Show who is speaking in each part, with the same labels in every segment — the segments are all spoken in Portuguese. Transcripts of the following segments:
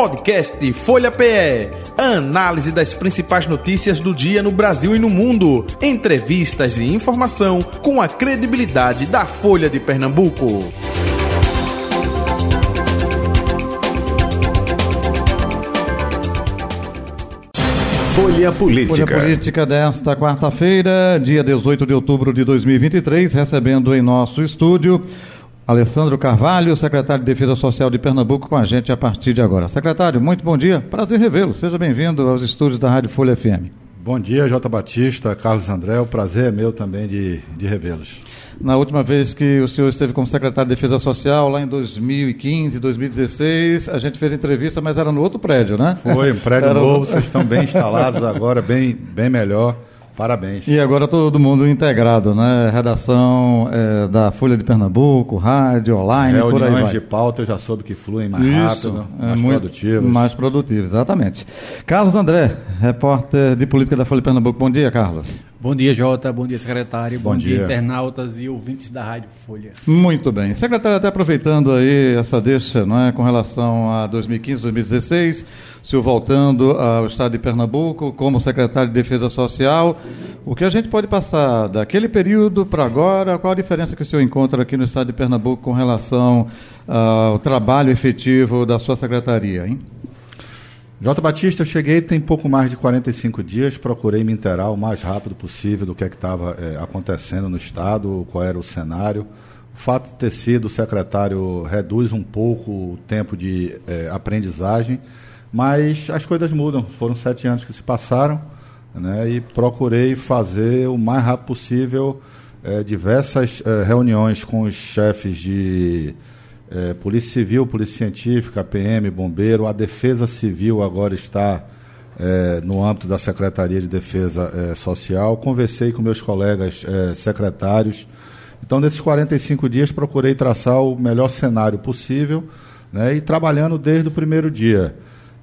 Speaker 1: Podcast Folha PE. Análise das principais notícias do dia no Brasil e no mundo. Entrevistas e informação com a credibilidade da Folha de Pernambuco.
Speaker 2: Folha Política.
Speaker 3: Folha Política desta quarta-feira, dia 18 de outubro de 2023, recebendo em nosso estúdio Alessandro Carvalho, secretário de Defesa Social de Pernambuco, com a gente a partir de agora. Secretário, muito bom dia, prazer revê-lo. Seja bem-vindo aos estúdios da Rádio Folha FM.
Speaker 4: Bom dia, Jota Batista, Carlos André, o prazer é meu também de, de revê-los.
Speaker 3: Na última vez que o senhor esteve como secretário de Defesa Social, lá em 2015, 2016, a gente fez entrevista, mas era no outro prédio, né?
Speaker 4: Foi, um prédio novo, vocês estão bem instalados agora, bem, bem melhor. Parabéns.
Speaker 3: E agora todo mundo integrado, né? Redação é, da Folha de Pernambuco, rádio, online,
Speaker 4: Reuniões
Speaker 3: por aí vai.
Speaker 4: de pauta eu já soube que fluem mais Isso, rápido, é mais muito produtivos.
Speaker 3: Mais produtivos, exatamente. Carlos André, repórter de política da Folha de Pernambuco. Bom dia, Carlos.
Speaker 5: Bom dia, Jota. Bom dia, secretário.
Speaker 4: Bom, Bom dia. dia,
Speaker 5: internautas e ouvintes da Rádio Folha.
Speaker 3: Muito bem. Secretário, até aproveitando aí essa deixa não é, com relação a 2015, 2016, o senhor voltando ao estado de Pernambuco como secretário de Defesa Social, o que a gente pode passar daquele período para agora? Qual a diferença que o senhor encontra aqui no estado de Pernambuco com relação ao trabalho efetivo da sua secretaria, hein?
Speaker 4: Jota Batista, eu cheguei tem pouco mais de 45 dias, procurei me inteirar o mais rápido possível do que é estava é, acontecendo no Estado, qual era o cenário. O fato de ter sido secretário reduz um pouco o tempo de é, aprendizagem, mas as coisas mudam. Foram sete anos que se passaram né, e procurei fazer o mais rápido possível é, diversas é, reuniões com os chefes de é, Polícia Civil, Polícia Científica, PM, Bombeiro, a Defesa Civil agora está no âmbito da Secretaria de Defesa Social. Conversei com meus colegas secretários. Então, nesses 45 dias, procurei traçar o melhor cenário possível né, e trabalhando desde o primeiro dia.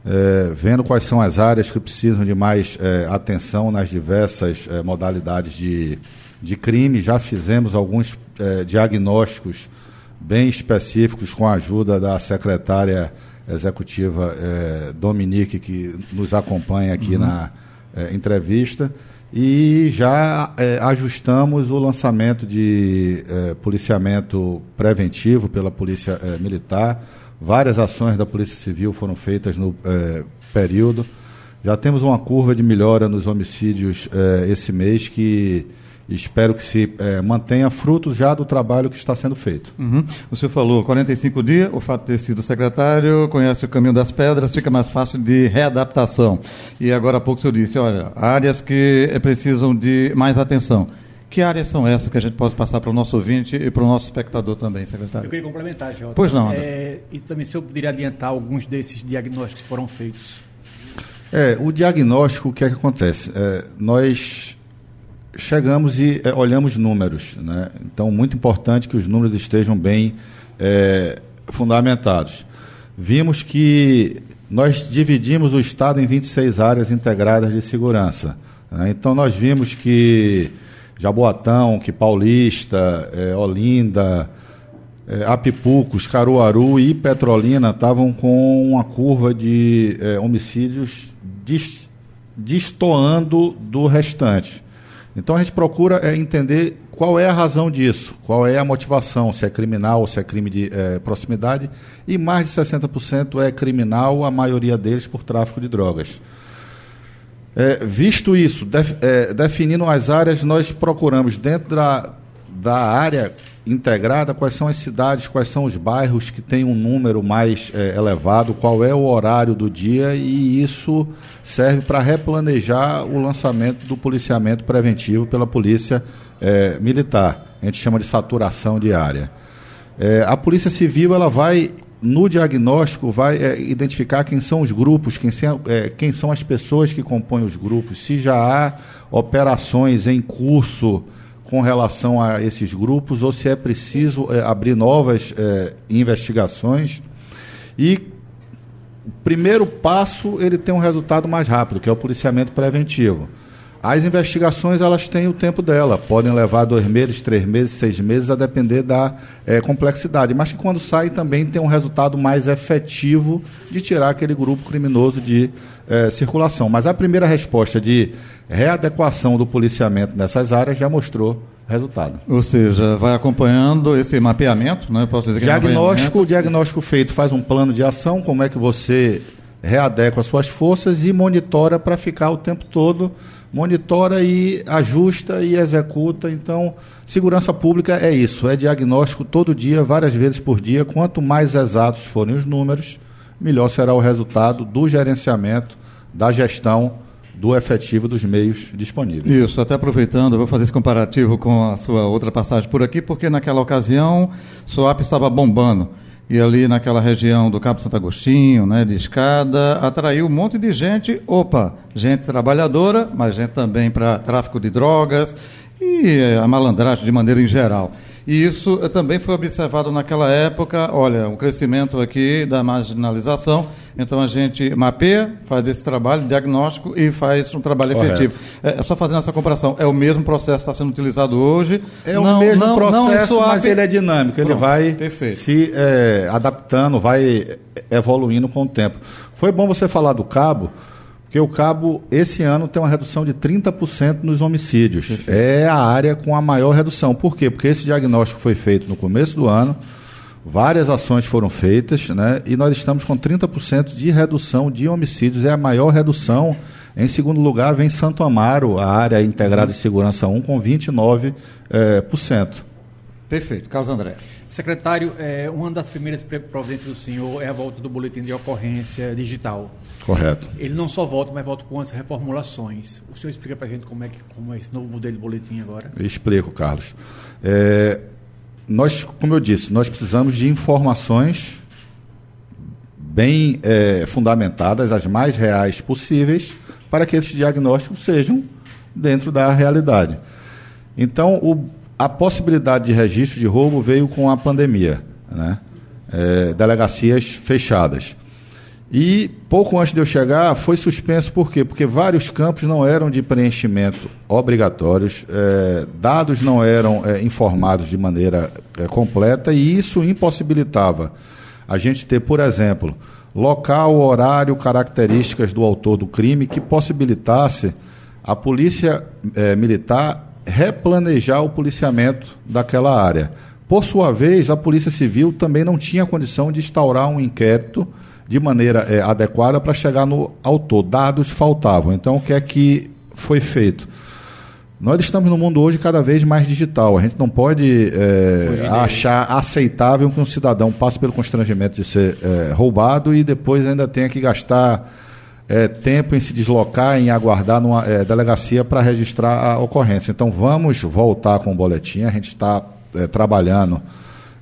Speaker 4: É, vendo quais são as áreas que precisam de mais é, atenção nas diversas modalidades de, de crime. Já fizemos alguns diagnósticos bem específicos com a ajuda da secretária executiva eh, Dominique, que nos acompanha aqui uhum. na eh, entrevista. E já ajustamos o lançamento de policiamento preventivo pela Polícia Militar. Várias ações da Polícia Civil foram feitas no período. Já temos uma curva de melhora nos homicídios esse mês que espero que se é, mantenha fruto já do trabalho que está sendo feito.
Speaker 3: Uhum. O senhor falou 45 dias, o fato de ter sido secretário, conhece o caminho das pedras, fica mais fácil de readaptação. E agora há pouco o senhor disse, olha, áreas que precisam de mais atenção. Que áreas são essas que a gente pode passar para o nosso ouvinte e para o nosso espectador também, secretário?
Speaker 5: Eu queria complementar, Jota.
Speaker 3: Pois não.
Speaker 5: É, e também se eu poderia adiantar alguns desses diagnósticos que foram feitos.
Speaker 4: É, o diagnóstico, o que é que acontece? É, nós chegamos e é, olhamos números. Né? Então, muito importante que os números estejam bem é, fundamentados. Vimos que nós dividimos o Estado em 26 áreas integradas de segurança. Né? Então, nós vimos que Jaboatão, que Paulista, é, Olinda, é, Apipucos, Caruaru e Petrolina estavam com uma curva de é, homicídios destoando do restante. Então a gente procura é, entender qual é a razão disso, qual é a motivação, se é criminal se é crime de é, proximidade, e mais de 60% é criminal, a maioria deles por tráfico de drogas. É, visto isso, def, é, definindo as áreas, nós procuramos dentro da, da área integrada quais são as cidades, quais são os bairros que têm um número mais é, elevado, qual é o horário do dia e isso serve para replanejar o lançamento do policiamento preventivo pela polícia é, militar. A gente chama de saturação diária. É, a polícia civil ela vai no diagnóstico vai é, identificar quem são os grupos, quem, é, quem são as pessoas que compõem os grupos, se já há operações em curso com relação a esses grupos ou se é preciso é, abrir novas é, investigações. E o primeiro passo ele tem um resultado mais rápido, que é o policiamento preventivo. As investigações elas têm o tempo dela, podem levar dois meses, três meses, seis meses, a depender da é, complexidade. Mas que quando sai também tem um resultado mais efetivo de tirar aquele grupo criminoso de é, circulação. Mas a primeira resposta de readequação do policiamento nessas áreas já mostrou resultado.
Speaker 3: Ou seja, vai acompanhando esse mapeamento, né? Posso dizer
Speaker 4: que diagnóstico, é o diagnóstico feito faz um plano de ação, como é que você readequa suas forças e monitora para ficar o tempo todo monitora e ajusta e executa. Então, segurança pública é isso, é diagnóstico todo dia, várias vezes por dia. Quanto mais exatos forem os números, melhor será o resultado do gerenciamento, da gestão do efetivo dos meios disponíveis.
Speaker 3: Isso, até aproveitando, eu vou fazer esse comparativo com a sua outra passagem por aqui, porque naquela ocasião, SOAP estava bombando e ali naquela região do Cabo Santo Agostinho, né, de escada, atraiu um monte de gente, opa, gente trabalhadora, mas gente também para tráfico de drogas e eh, a malandragem de maneira em geral. E isso eh, também foi observado naquela época, olha, um crescimento aqui da marginalização. Então a gente mapeia, faz esse trabalho, diagnóstico e faz um trabalho Correto. efetivo. É, é, só fazendo essa comparação. É o mesmo processo que está sendo utilizado hoje.
Speaker 4: É não, o mesmo não, processo, não mas ele é dinâmico. Ele Pronto, vai perfeito. se é, adaptando, vai evoluindo com o tempo. Foi bom você falar do cabo porque o Cabo, esse ano, tem uma redução de 30% nos homicídios. Perfeito. É a área com a maior redução. Por quê? Porque esse diagnóstico foi feito no começo do ano, várias ações foram feitas, né? E nós estamos com 30% de redução de homicídios. É a maior redução. Em segundo lugar, vem Santo Amaro, a área integrada de segurança 1, com 29%. É, por cento.
Speaker 3: Perfeito. Carlos André.
Speaker 5: Secretário, é, uma das primeiras providências do senhor é a volta do boletim de ocorrência digital.
Speaker 4: Correto.
Speaker 5: Ele não só volta, mas volta com as reformulações. O senhor explica para a gente como é, que, como é esse novo modelo de boletim agora?
Speaker 4: Eu explico, Carlos. É, nós, como eu disse, nós precisamos de informações bem é, fundamentadas, as mais reais possíveis, para que esses diagnósticos sejam dentro da realidade. Então, o a possibilidade de registro de roubo veio com a pandemia, né? É, delegacias fechadas. E pouco antes de eu chegar, foi suspenso por quê? Porque vários campos não eram de preenchimento obrigatórios, é, dados não eram é, informados de maneira é, completa e isso impossibilitava a gente ter, por exemplo, local, horário, características do autor do crime que possibilitasse a polícia é, militar replanejar o policiamento daquela área. Por sua vez, a Polícia Civil também não tinha condição de instaurar um inquérito de maneira é, adequada para chegar no autor. Dados faltavam. Então, o que é que foi feito? Nós estamos no mundo hoje cada vez mais digital. A gente não pode é, achar aceitável que um cidadão passe pelo constrangimento de ser é, roubado e depois ainda tenha que gastar é, tempo em se deslocar, em aguardar numa é, delegacia para registrar a ocorrência. Então vamos voltar com o boletim. A gente está é, trabalhando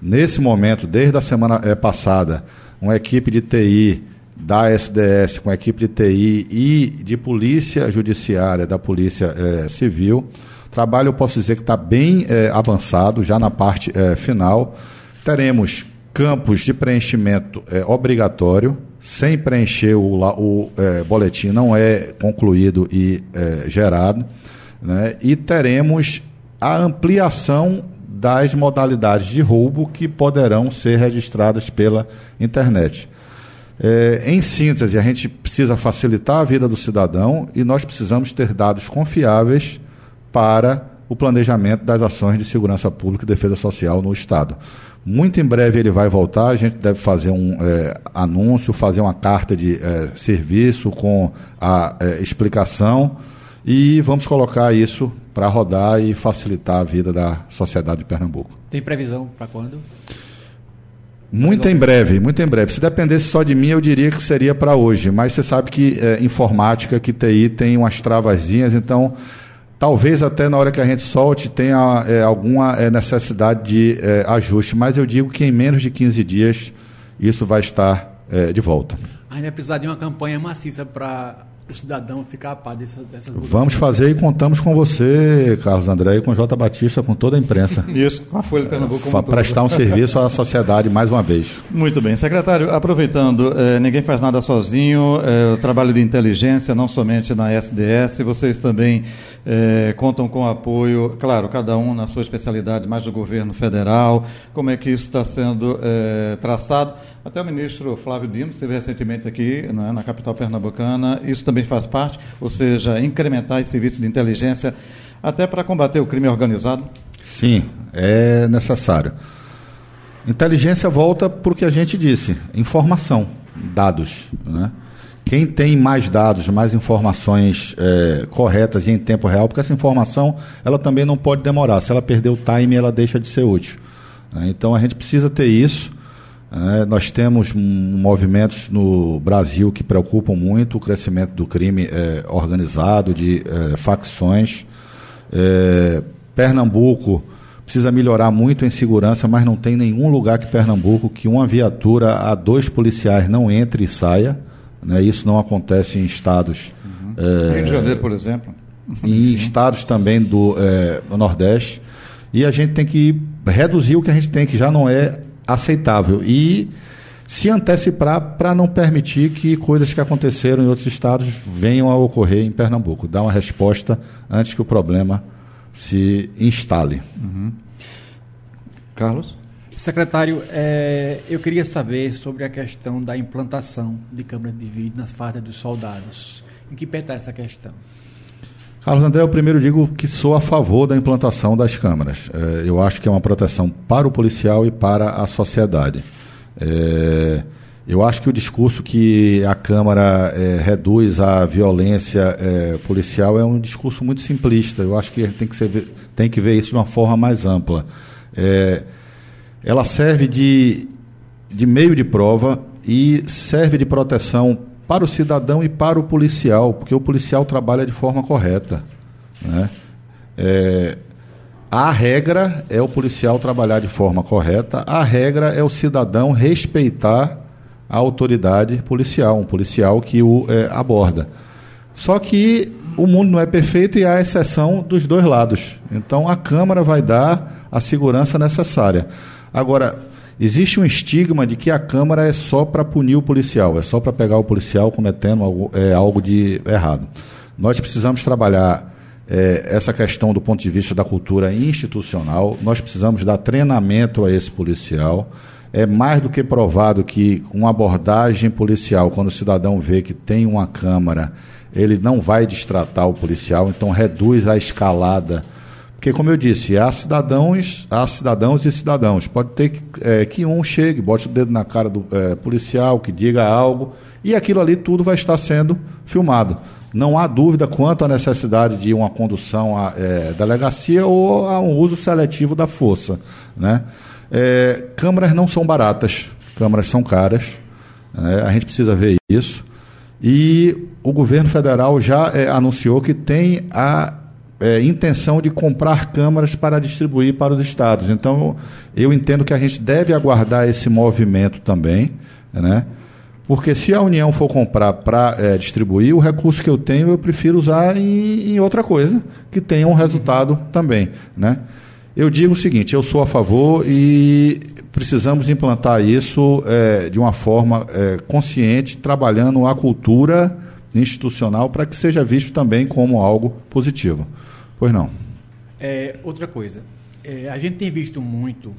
Speaker 4: nesse momento, desde a semana é, passada, uma equipe de TI da SDS, com a equipe de TI e de polícia judiciária, da polícia é, civil. Trabalho, eu posso dizer que está bem é, avançado, já na parte final. Teremos campos de preenchimento obrigatório, sem preencher o, o é, boletim não é concluído e é, gerado, né? e teremos a ampliação das modalidades de roubo que poderão ser registradas pela internet. É, em síntese, a gente precisa facilitar a vida do cidadão e nós precisamos ter dados confiáveis para o planejamento das ações de segurança pública e defesa social no Estado. Muito em breve ele vai voltar, a gente deve fazer um é, anúncio, fazer uma carta de é, serviço com a é, explicação e vamos colocar isso para rodar e facilitar a vida da sociedade de Pernambuco.
Speaker 5: Tem previsão para quando?
Speaker 4: Muito em breve, muito em breve. Se dependesse só de mim, eu diria que seria para hoje, mas você sabe que é, informática, que TI tem umas travazinhas, então Talvez até na hora que a gente solte tenha é, alguma é, necessidade de é, ajuste, mas eu digo que em menos de 15 dias isso vai estar é, de volta.
Speaker 5: Ainda vai precisar de uma campanha maciça para o cidadão ficar a par dessas, dessas
Speaker 4: Vamos fazer e contamos com você, Carlos André, e com J. Batista, com toda a imprensa.
Speaker 3: Isso, com a Folha de Pernambuco.
Speaker 4: Para prestar um serviço à sociedade mais uma vez.
Speaker 3: Muito bem. Secretário, aproveitando, ninguém faz nada sozinho, o trabalho de inteligência, não somente na SDS, vocês também eh, contam com apoio, claro, cada um na sua especialidade, mais do governo federal. Como é que isso está sendo traçado? Até o ministro Flávio Dino esteve recentemente aqui né, na capital pernambucana. Isso também faz parte, ou seja, incrementar esse serviço de inteligência até para combater o crime organizado?
Speaker 4: Sim, é necessário. Inteligência volta para o que a gente disse: informação, dados. Né? Quem tem mais dados, mais informações é, corretas e em tempo real, porque essa informação ela também não pode demorar. Se ela perder o time, ela deixa de ser útil. Né? Então a gente precisa ter isso. É, nós temos movimentos no Brasil que preocupam muito o crescimento do crime é, organizado, de é, facções. É, Pernambuco precisa melhorar muito em segurança, mas não tem nenhum lugar que Pernambuco que uma viatura a dois policiais não entre e saia. Né? Isso não acontece em estados.
Speaker 3: Uhum. Rio de Janeiro, por exemplo.
Speaker 4: Em estados também do, é, do Nordeste. E a gente tem que reduzir o que a gente tem, que já não é aceitável e se antecipar para não permitir que coisas que aconteceram em outros estados venham a ocorrer em Pernambuco. Dar uma resposta antes que o problema se instale. Uhum.
Speaker 3: Carlos?
Speaker 5: Secretário, é, eu queria saber sobre a questão da implantação de câmeras de vídeo nas fardas dos soldados. Em que pé está essa questão?
Speaker 4: Carlos André, eu primeiro digo que sou a favor da implantação das câmaras. É, eu acho que é uma proteção para o policial e para a sociedade. É, eu acho que o discurso que a Câmara reduz a violência policial é um discurso muito simplista. Eu acho que tem que, ser, tem que ver isso de uma forma mais ampla. É, ela serve de, de meio de prova e serve de proteção para o cidadão e para o policial, porque o policial trabalha de forma correta. Né? É, a regra é o policial trabalhar de forma correta, a regra é o cidadão respeitar a autoridade policial, um policial que o é, aborda. Só que o mundo não é perfeito e há exceção dos dois lados. Então a Câmara vai dar a segurança necessária. Agora, Existe um estigma de que a Câmara é só para punir o policial, é só para pegar o policial cometendo algo, é, algo de errado. Nós precisamos trabalhar é, essa questão do ponto de vista da cultura institucional, nós precisamos dar treinamento a esse policial. É mais do que provado que uma abordagem policial, quando o cidadão vê que tem uma Câmara, ele não vai distratar o policial, então reduz a escalada porque, como eu disse, há cidadãos, há cidadãos e cidadãos. Pode ter que, é, que um chegue, bote o dedo na cara do é, policial, que diga algo, e aquilo ali tudo vai estar sendo filmado. Não há dúvida quanto à necessidade de uma condução à é, delegacia ou a um uso seletivo da força. Né? É, câmaras não são baratas, câmaras são caras, né? a gente precisa ver isso. E o governo federal já é, anunciou que tem a é, intenção de comprar câmaras para distribuir para os estados. Então, eu entendo que a gente deve aguardar esse movimento também, né? Porque se a União for comprar para é, distribuir, o recurso que eu tenho eu prefiro usar em, em, outra coisa que tenha um resultado também, né? Eu digo o seguinte, eu sou a favor e precisamos implantar isso é, de uma forma é, consciente, trabalhando a cultura institucional para que seja visto também como algo positivo. Pois não.
Speaker 5: É, outra coisa, é, a gente tem visto muito,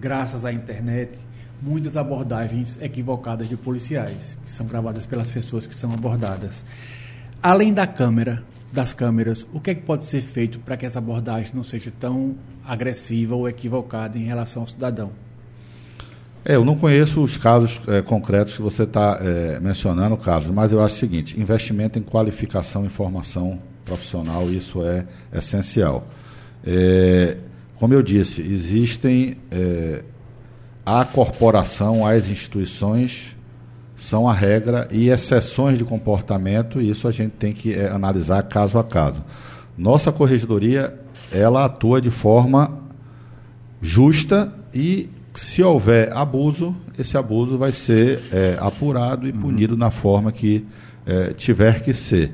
Speaker 5: graças à internet, muitas abordagens equivocadas de policiais, que são gravadas pelas pessoas que são abordadas. Além da câmera, das câmeras, o que, é que pode ser feito para que essa abordagem não seja tão agressiva ou equivocada em relação ao cidadão?
Speaker 4: É, eu não conheço os casos é, concretos que você está é, mencionando, Carlos, mas eu acho o seguinte: investimento em qualificação e formação profissional, isso é essencial. É, como eu disse, existem é, a corporação, as instituições são a regra e exceções de comportamento, e isso a gente tem que é, analisar caso a caso. Nossa corregedoria, ela atua de forma justa e se houver abuso, esse abuso vai ser é, apurado e uhum. punido na forma que é, tiver que ser.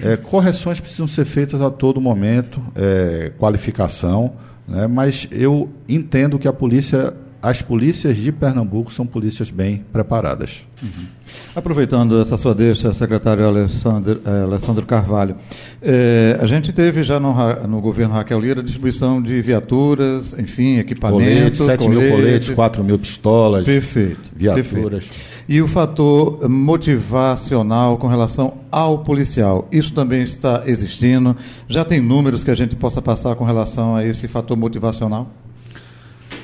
Speaker 4: É, correções precisam ser feitas a todo momento, é, qualificação, né, mas eu entendo que a polícia, as polícias de Pernambuco são polícias bem preparadas.
Speaker 3: Uhum. Aproveitando essa sua deixa, secretário Alessandro, eh, Alessandro Carvalho, eh, a gente teve já no, no, governo Raquel Lira distribuição de viaturas, enfim, equipamentos.
Speaker 4: Coletes, 7 coletes, mil coletes, 4 mil pistolas.
Speaker 3: Perfeito.
Speaker 4: Viaturas.
Speaker 3: Perfeito. E o fator motivacional com relação ao policial, isso também está existindo? Já tem números que a gente possa passar com relação a esse fator motivacional?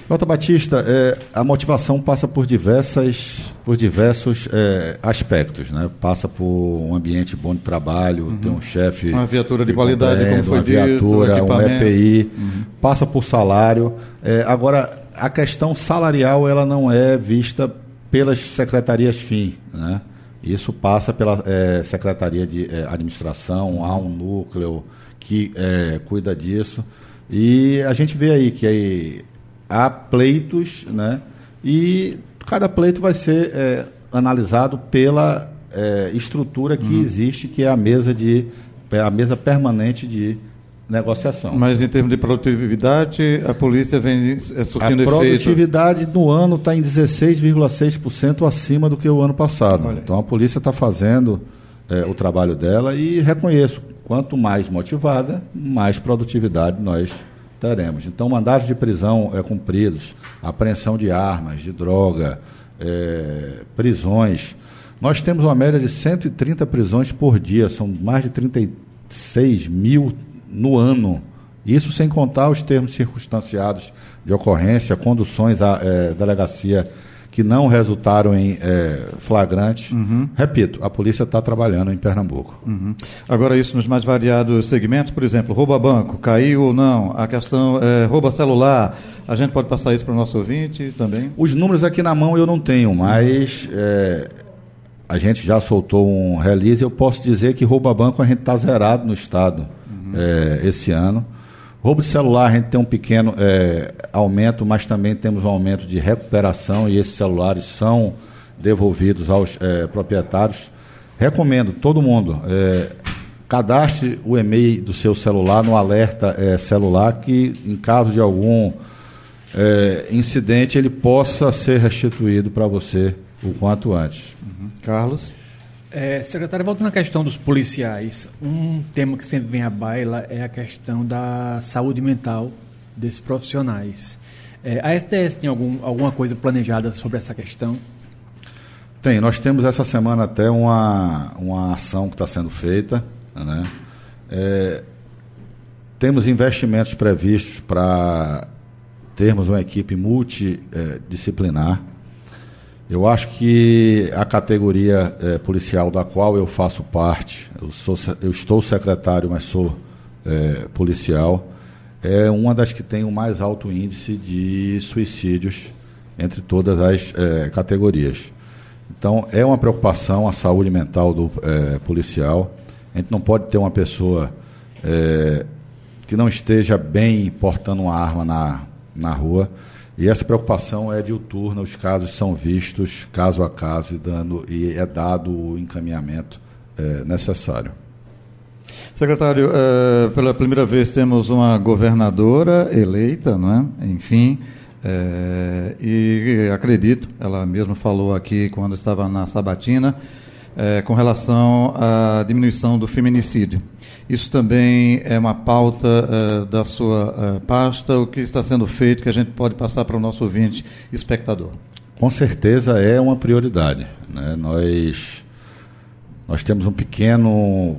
Speaker 4: Jota Batista, é, a motivação passa por, diversas, por diversos é, aspectos, né? Passa por um ambiente bom de trabalho, uhum. ter um chefe...
Speaker 3: Uma viatura de qualidade, como foi
Speaker 4: uma
Speaker 3: dito,
Speaker 4: viatura, um EPI, uhum. passa por salário. É, agora, a questão salarial, ela não é vista pelas secretarias FIM, né? Isso passa pela é, Secretaria de é, Administração, há um núcleo que é, cuida disso. E a gente vê aí que aí há pleitos, né? E cada pleito vai ser é, analisado pela é, estrutura que uhum. existe, que é a mesa de a mesa permanente de negociação.
Speaker 3: Mas em termos de produtividade, a polícia vem é, surtindo
Speaker 4: efeito? A produtividade efeito. no ano está em 16,6% acima do que o ano passado. Olha. Então a polícia está fazendo é, o trabalho dela e reconheço, quanto mais motivada, mais produtividade nós teremos. Então, mandados de prisão é, cumpridos, apreensão de armas, de droga, é, prisões. Nós temos uma média de 130 prisões por dia, são mais de 36 mil no ano. Isso sem contar os termos circunstanciados de ocorrência, conduções à é, delegacia que não resultaram em é, flagrantes. Uhum. Repito, a polícia está trabalhando em Pernambuco.
Speaker 3: Uhum. Agora, isso nos mais variados segmentos, por exemplo, rouba banco, caiu ou não, a questão é, rouba celular, a gente pode passar isso para o nosso ouvinte também?
Speaker 4: Os números aqui na mão eu não tenho, mas é, a gente já soltou um release eu posso dizer que rouba banco a gente está zerado no estado é, esse ano. Roubo de celular, a gente tem um pequeno é, aumento, mas também temos um aumento de recuperação e esses celulares são devolvidos aos é, proprietários. Recomendo todo mundo, é, cadastre o e-mail do seu celular no alerta é, celular, que em caso de algum é, incidente ele possa ser restituído para você o quanto antes.
Speaker 3: Uhum. Carlos?
Speaker 5: É, secretário, voltando à questão dos policiais, um tema que sempre vem à baila é a questão da saúde mental desses profissionais. É, a STS tem algum, alguma coisa planejada sobre essa questão?
Speaker 4: Tem, nós temos essa semana até uma, uma ação que está sendo feita. Né? É, temos investimentos previstos para termos uma equipe multidisciplinar eu acho que a categoria é, policial da qual eu faço parte, eu, sou, eu estou secretário, mas sou é, policial, é uma das que tem o mais alto índice de suicídios entre todas as é, categorias. Então, é uma preocupação a saúde mental do é, policial. A gente não pode ter uma pessoa é, que não esteja bem portando uma arma na, na rua. E essa preocupação é diuturna, os casos são vistos caso a caso e, dando, e é dado o encaminhamento é, necessário.
Speaker 3: Secretário, é, pela primeira vez temos uma governadora eleita, não é? enfim, é, e acredito, ela mesma falou aqui quando estava na Sabatina, é, com relação à diminuição do feminicídio. Isso também é uma pauta é, da sua é, pasta, o que está sendo feito que a gente pode passar para o nosso ouvinte espectador?
Speaker 4: Com certeza é uma prioridade. Né? Nós, nós temos um pequeno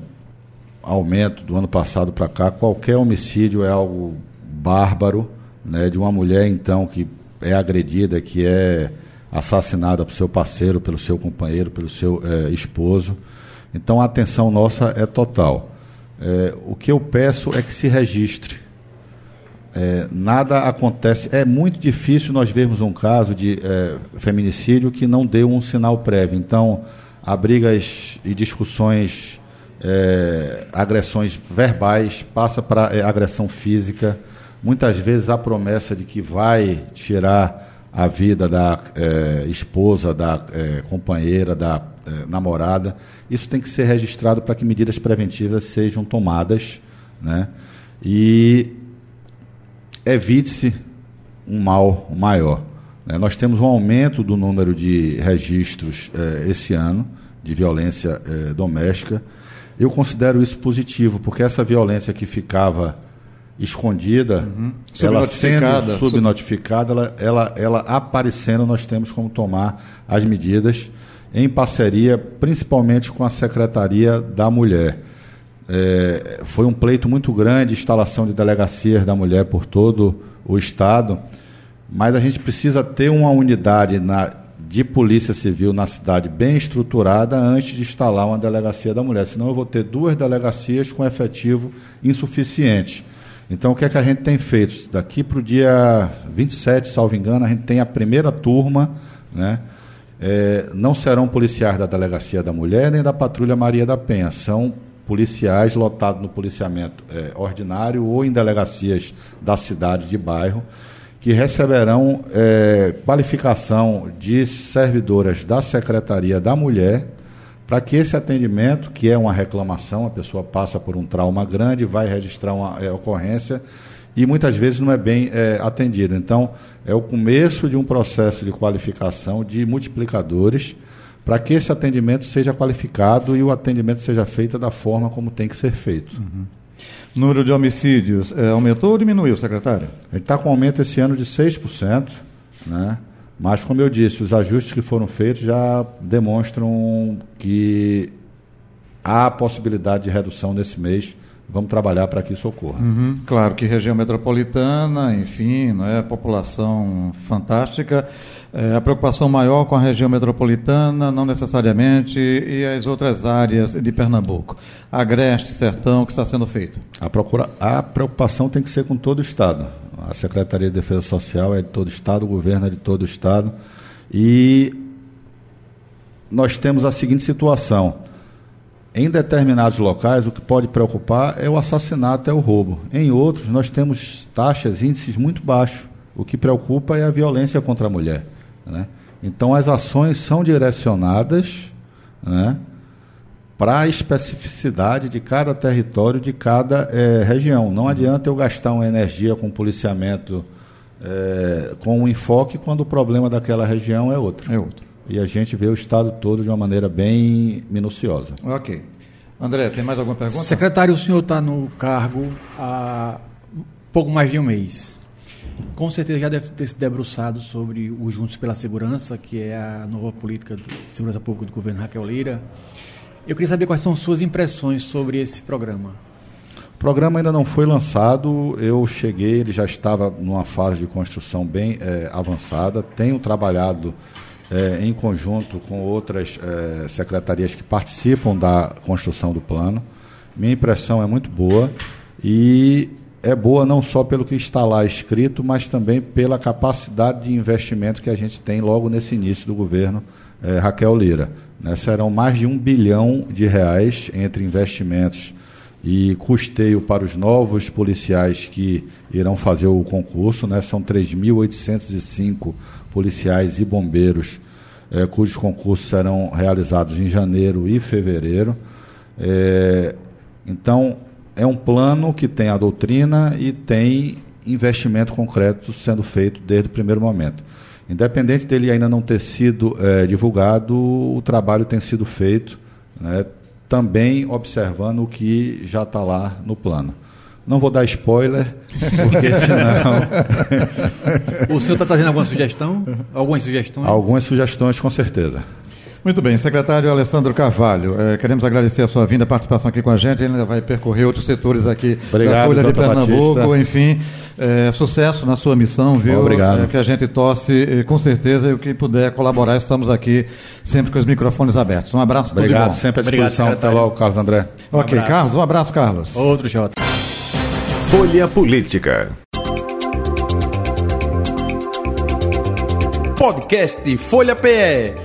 Speaker 4: aumento do ano passado para cá. Qualquer homicídio é algo bárbaro, né? de uma mulher então que é agredida, que é assassinada pelo seu parceiro, pelo seu companheiro, pelo seu é, esposo. Então a atenção nossa é total. É, o que eu peço é que se registre. É, nada acontece. É muito difícil nós vermos um caso de feminicídio que não deu um sinal prévio. Então, há brigas e discussões, agressões verbais, passa para agressão física. Muitas vezes a promessa de que vai tirar a vida da é, esposa, da é, companheira, da é, namorada. Isso tem que ser registrado para que medidas preventivas sejam tomadas, né? E evite-se um mal maior. Né? Nós temos um aumento do número de registros esse ano de violência doméstica. Eu considero isso positivo, porque essa violência que ficava escondida, uhum. ela sendo subnotificada, ela, ela, ela aparecendo, nós temos como tomar as medidas em parceria, principalmente com a Secretaria da Mulher. É, foi um pleito muito grande, instalação de delegacias da mulher por todo o Estado, mas a gente precisa ter uma unidade na, de polícia civil na cidade bem estruturada antes de instalar uma delegacia da mulher, senão eu vou ter duas delegacias com efetivo insuficiente. Então, o que é que a gente tem feito? Daqui para o dia 27, salvo engano, a gente tem a primeira turma, né? É, não serão policiais da Delegacia da Mulher nem da Patrulha Maria da Penha, são policiais lotados no policiamento é, ordinário ou em delegacias da cidade de bairro, que receberão é, qualificação de servidoras da Secretaria da Mulher, para que esse atendimento, que é uma reclamação, a pessoa passa por um trauma grande, vai registrar uma é, ocorrência e muitas vezes não é bem é, atendido. Então, é o começo de um processo de qualificação de multiplicadores para que esse atendimento seja qualificado e o atendimento seja feito da forma como tem que ser feito. Uhum.
Speaker 3: Número de homicídios é, aumentou ou diminuiu, secretário?
Speaker 4: Gente está com aumento esse ano de 6%, né? Mas, como eu disse, os ajustes que foram feitos já demonstram que há possibilidade de redução nesse mês vamos trabalhar para que isso ocorra.
Speaker 3: Uhum, claro que região metropolitana, enfim, não é população fantástica. É, a preocupação maior com a região metropolitana, não necessariamente, e as outras áreas de Pernambuco. Agreste, Sertão, o que está sendo feito?
Speaker 4: A, procura, a preocupação tem que ser com todo o Estado. A Secretaria de Defesa Social é de todo o Estado, o governo é de todo o Estado. E nós temos a seguinte situação em determinados locais, o que pode preocupar é o assassinato, é o roubo. Em outros, nós temos taxas, índices muito baixos. O que preocupa é a violência contra a mulher. Né? Então, as ações são direcionadas né, para a especificidade de cada território, de cada é, região. Não adianta eu gastar uma energia com policiamento é, com um enfoque quando o problema daquela região é outro.
Speaker 3: É outro
Speaker 4: e a gente vê o Estado todo de uma maneira bem minuciosa.
Speaker 3: Ok. André, tem mais alguma pergunta?
Speaker 5: Secretário, o senhor está no cargo há pouco mais de um mês. Com certeza já deve ter se debruçado sobre o Juntos pela Segurança, que é a nova política de segurança pública do governo Raquel Lira. Eu queria saber quais são suas impressões sobre esse programa.
Speaker 4: O programa ainda não foi lançado, eu cheguei, ele já estava numa fase de construção bem é, avançada. Tenho trabalhado é, em conjunto com outras é, secretarias que participam da construção do plano. Minha impressão é muito boa e é boa não só pelo que está lá escrito, mas também pela capacidade de investimento que a gente tem logo nesse início do governo é, Raquel Lira. Né? Serão mais de um bilhão de reais entre investimentos e custeio para os novos policiais que irão fazer o concurso. Né? São 3.805 policiais e bombeiros, é, cujos concursos serão realizados em janeiro e fevereiro. É, então, é um plano que tem a doutrina e tem investimento concreto sendo feito desde o primeiro momento. Independente dele ainda não ter sido é, divulgado, o trabalho tem sido feito, né, também observando o que já está lá no plano. Não vou dar spoiler, porque senão.
Speaker 5: o senhor está trazendo alguma sugestão? Algumas sugestões?
Speaker 4: Algumas sugestões, com certeza.
Speaker 3: Muito bem, secretário Alessandro Carvalho, eh, queremos agradecer a sua vinda, a participação aqui com a gente. Ele ainda vai percorrer outros setores aqui
Speaker 4: Obrigado,
Speaker 3: da Folha
Speaker 4: de
Speaker 3: Pernambuco.
Speaker 4: Batista.
Speaker 3: Enfim, eh, sucesso na sua missão, viu?
Speaker 4: Obrigado.
Speaker 3: Eh, que a gente torce, com certeza, e o que puder colaborar, estamos aqui sempre com os microfones abertos. Um abraço,
Speaker 4: Obrigado,
Speaker 3: tudo de bom.
Speaker 4: sempre à disposição. Até logo, Carlos André.
Speaker 3: ok, Carlos, um abraço, Carlos.
Speaker 5: Outro, Jota.
Speaker 2: Folha Política.
Speaker 1: Podcast Folha PE.